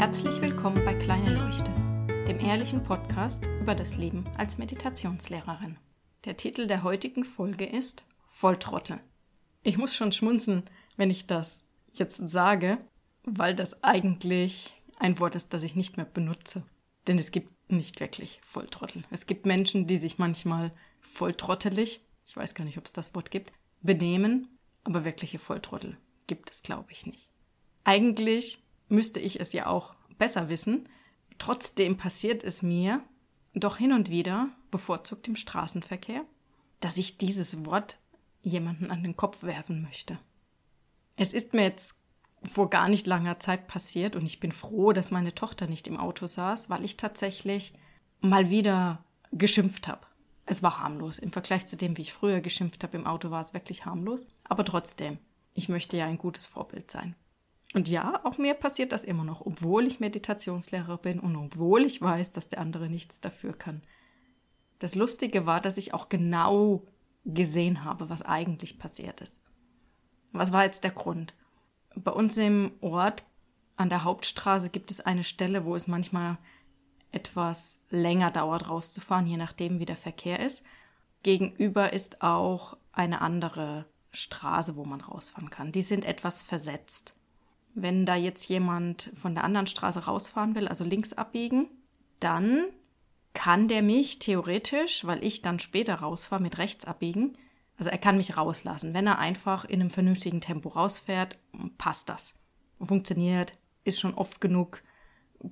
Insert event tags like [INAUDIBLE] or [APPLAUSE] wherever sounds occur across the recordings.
Herzlich willkommen bei Kleine Leuchte, dem ehrlichen Podcast über das Leben als Meditationslehrerin. Der Titel der heutigen Folge ist Volltrottel. Ich muss schon schmunzeln, wenn ich das jetzt sage, weil das eigentlich ein Wort ist, das ich nicht mehr benutze. Denn es gibt nicht wirklich Volltrottel. Es gibt Menschen, die sich manchmal volltrottelig, ich weiß gar nicht, ob es das Wort gibt, benehmen, aber wirkliche Volltrottel gibt es, glaube ich, nicht. Eigentlich müsste ich es ja auch besser wissen. Trotzdem passiert es mir doch hin und wieder, bevorzugt im Straßenverkehr, dass ich dieses Wort jemanden an den Kopf werfen möchte. Es ist mir jetzt vor gar nicht langer Zeit passiert und ich bin froh, dass meine Tochter nicht im Auto saß, weil ich tatsächlich mal wieder geschimpft habe. Es war harmlos. Im Vergleich zu dem, wie ich früher geschimpft habe im Auto, war es wirklich harmlos. Aber trotzdem, ich möchte ja ein gutes Vorbild sein. Und ja, auch mir passiert das immer noch, obwohl ich Meditationslehrer bin und obwohl ich weiß, dass der andere nichts dafür kann. Das Lustige war, dass ich auch genau gesehen habe, was eigentlich passiert ist. Was war jetzt der Grund? Bei uns im Ort an der Hauptstraße gibt es eine Stelle, wo es manchmal etwas länger dauert, rauszufahren, je nachdem, wie der Verkehr ist. Gegenüber ist auch eine andere Straße, wo man rausfahren kann. Die sind etwas versetzt. Wenn da jetzt jemand von der anderen Straße rausfahren will, also links abbiegen, dann kann der mich theoretisch, weil ich dann später rausfahre, mit rechts abbiegen. Also er kann mich rauslassen. Wenn er einfach in einem vernünftigen Tempo rausfährt, passt das. Funktioniert, ist schon oft genug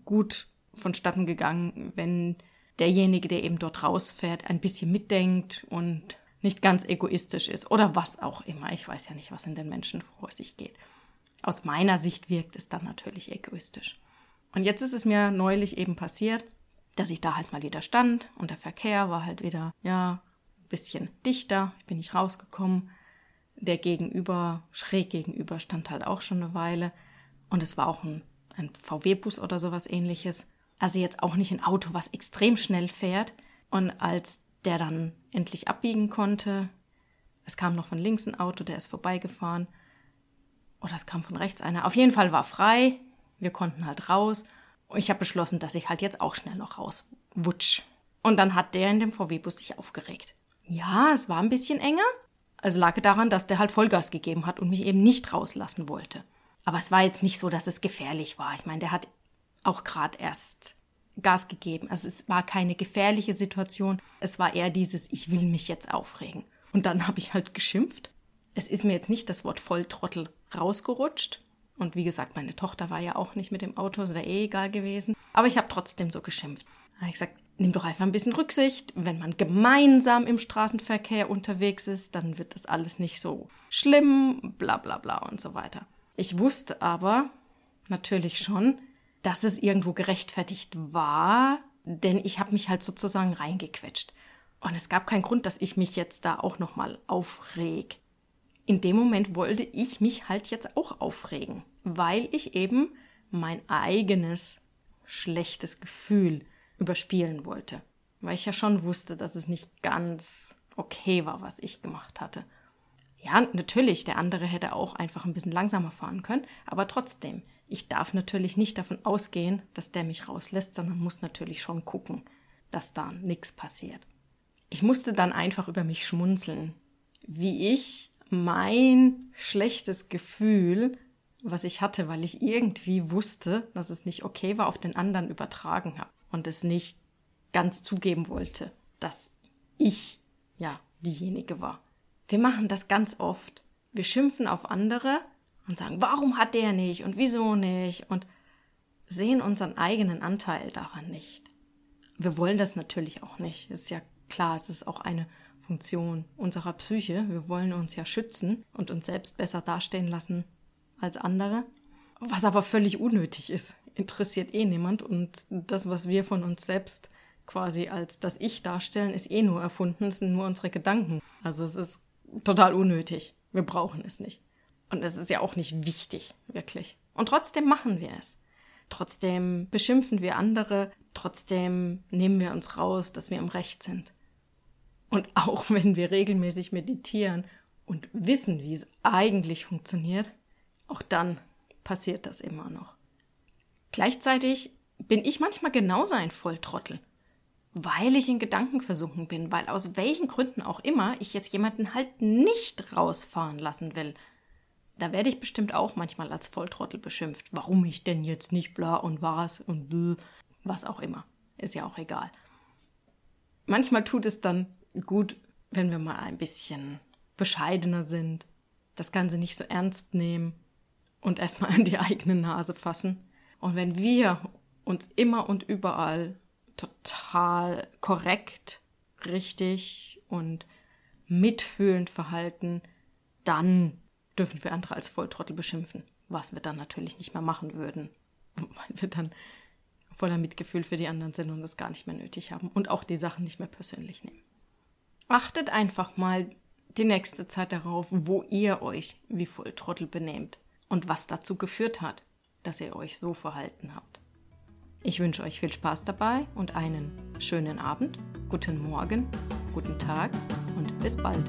gut vonstatten gegangen, wenn derjenige, der eben dort rausfährt, ein bisschen mitdenkt und nicht ganz egoistisch ist oder was auch immer. Ich weiß ja nicht, was in den Menschen vor sich geht. Aus meiner Sicht wirkt es dann natürlich egoistisch. Und jetzt ist es mir neulich eben passiert, dass ich da halt mal wieder stand und der Verkehr war halt wieder, ja, ein bisschen dichter. Ich bin nicht rausgekommen. Der Gegenüber, schräg gegenüber, stand halt auch schon eine Weile. Und es war auch ein, ein VW-Bus oder sowas ähnliches. Also jetzt auch nicht ein Auto, was extrem schnell fährt. Und als der dann endlich abbiegen konnte, es kam noch von links ein Auto, der ist vorbeigefahren. Oder es kam von rechts einer. Auf jeden Fall war frei. Wir konnten halt raus. Und ich habe beschlossen, dass ich halt jetzt auch schnell noch rauswutsch. Und dann hat der in dem VW-Bus sich aufgeregt. Ja, es war ein bisschen enger. Es lag daran, dass der halt Vollgas gegeben hat und mich eben nicht rauslassen wollte. Aber es war jetzt nicht so, dass es gefährlich war. Ich meine, der hat auch gerade erst Gas gegeben. Also es war keine gefährliche Situation. Es war eher dieses, ich will mich jetzt aufregen. Und dann habe ich halt geschimpft. Es ist mir jetzt nicht das Wort Volltrottel rausgerutscht. Und wie gesagt, meine Tochter war ja auch nicht mit dem Auto, es wäre eh egal gewesen. Aber ich habe trotzdem so geschimpft. Da habe ich gesagt, nimm doch einfach ein bisschen Rücksicht. Wenn man gemeinsam im Straßenverkehr unterwegs ist, dann wird das alles nicht so schlimm, bla bla bla und so weiter. Ich wusste aber natürlich schon, dass es irgendwo gerechtfertigt war, denn ich habe mich halt sozusagen reingequetscht. Und es gab keinen Grund, dass ich mich jetzt da auch nochmal aufreg in dem Moment wollte ich mich halt jetzt auch aufregen, weil ich eben mein eigenes schlechtes Gefühl überspielen wollte. Weil ich ja schon wusste, dass es nicht ganz okay war, was ich gemacht hatte. Ja, natürlich, der andere hätte auch einfach ein bisschen langsamer fahren können, aber trotzdem, ich darf natürlich nicht davon ausgehen, dass der mich rauslässt, sondern muss natürlich schon gucken, dass da nichts passiert. Ich musste dann einfach über mich schmunzeln, wie ich mein schlechtes Gefühl, was ich hatte, weil ich irgendwie wusste, dass es nicht okay war, auf den anderen übertragen habe und es nicht ganz zugeben wollte, dass ich ja diejenige war. Wir machen das ganz oft. Wir schimpfen auf andere und sagen, warum hat der nicht und wieso nicht und sehen unseren eigenen Anteil daran nicht. Wir wollen das natürlich auch nicht. Ist ja klar, es ist auch eine Funktion unserer Psyche. Wir wollen uns ja schützen und uns selbst besser dastehen lassen als andere. Was aber völlig unnötig ist. Interessiert eh niemand und das, was wir von uns selbst quasi als das Ich darstellen, ist eh nur erfunden, sind nur unsere Gedanken. Also es ist total unnötig. Wir brauchen es nicht. Und es ist ja auch nicht wichtig, wirklich. Und trotzdem machen wir es. Trotzdem beschimpfen wir andere, trotzdem nehmen wir uns raus, dass wir im Recht sind. Und auch [LAUGHS] wenn wir regelmäßig meditieren und wissen, wie es eigentlich funktioniert, auch dann passiert das immer noch. Gleichzeitig bin ich manchmal genauso ein Volltrottel, weil ich in Gedanken versunken bin, weil aus welchen Gründen auch immer ich jetzt jemanden halt nicht rausfahren lassen will. Da werde ich bestimmt auch manchmal als Volltrottel beschimpft. Warum ich denn jetzt nicht bla und was und bl, was auch immer. Ist ja auch egal. Manchmal tut es dann gut, wenn wir mal ein bisschen bescheidener sind, das Ganze nicht so ernst nehmen und erstmal an die eigene Nase fassen. Und wenn wir uns immer und überall total korrekt, richtig und mitfühlend verhalten, dann dürfen wir andere als Volltrottel beschimpfen, was wir dann natürlich nicht mehr machen würden, [LAUGHS] weil wir dann voller Mitgefühl für die anderen sind und das gar nicht mehr nötig haben und auch die Sachen nicht mehr persönlich nehmen. Achtet einfach mal die nächste Zeit darauf, wo ihr euch wie Volltrottel benehmt und was dazu geführt hat, dass ihr euch so verhalten habt. Ich wünsche euch viel Spaß dabei und einen schönen Abend, guten Morgen, guten Tag und bis bald.